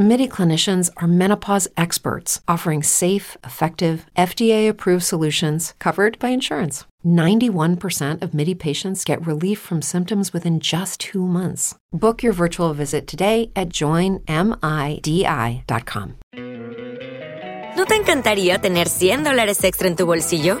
MIDI clinicians are menopause experts offering safe, effective, FDA approved solutions covered by insurance. 91% of MIDI patients get relief from symptoms within just two months. Book your virtual visit today at joinmidi.com. ¿No te encantaría tener 100 dólares extra en tu bolsillo?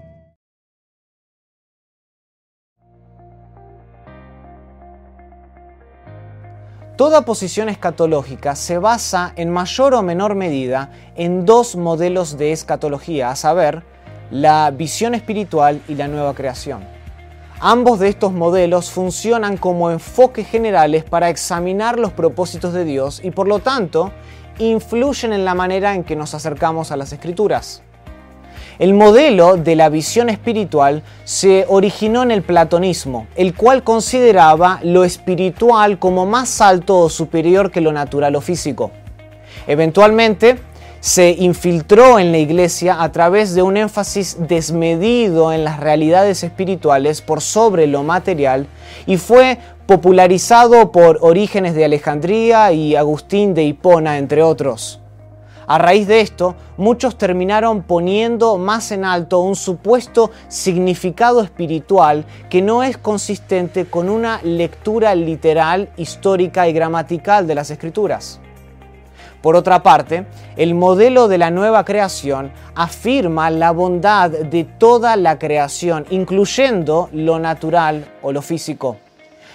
Toda posición escatológica se basa en mayor o menor medida en dos modelos de escatología, a saber, la visión espiritual y la nueva creación. Ambos de estos modelos funcionan como enfoques generales para examinar los propósitos de Dios y por lo tanto influyen en la manera en que nos acercamos a las escrituras. El modelo de la visión espiritual se originó en el platonismo, el cual consideraba lo espiritual como más alto o superior que lo natural o físico. Eventualmente, se infiltró en la iglesia a través de un énfasis desmedido en las realidades espirituales por sobre lo material y fue popularizado por Orígenes de Alejandría y Agustín de Hipona, entre otros. A raíz de esto, muchos terminaron poniendo más en alto un supuesto significado espiritual que no es consistente con una lectura literal, histórica y gramatical de las escrituras. Por otra parte, el modelo de la nueva creación afirma la bondad de toda la creación, incluyendo lo natural o lo físico.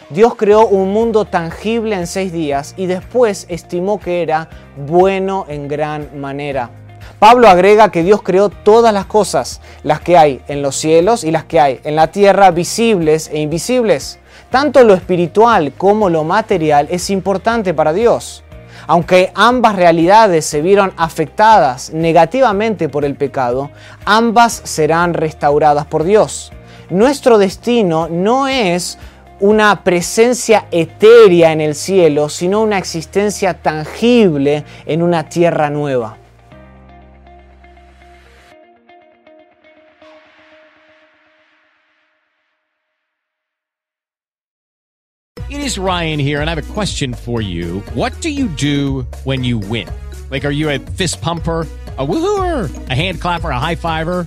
Dios creó un mundo tangible en seis días y después estimó que era bueno en gran manera. Pablo agrega que Dios creó todas las cosas, las que hay en los cielos y las que hay en la tierra, visibles e invisibles. Tanto lo espiritual como lo material es importante para Dios. Aunque ambas realidades se vieron afectadas negativamente por el pecado, ambas serán restauradas por Dios. Nuestro destino no es una presencia etérea en el cielo, sino una existencia tangible en una tierra nueva. It is Ryan here, and I have a question for you. What do you do when you win? Like, are you a fist pumper? a woohooer, a hand clapper, a high fiver.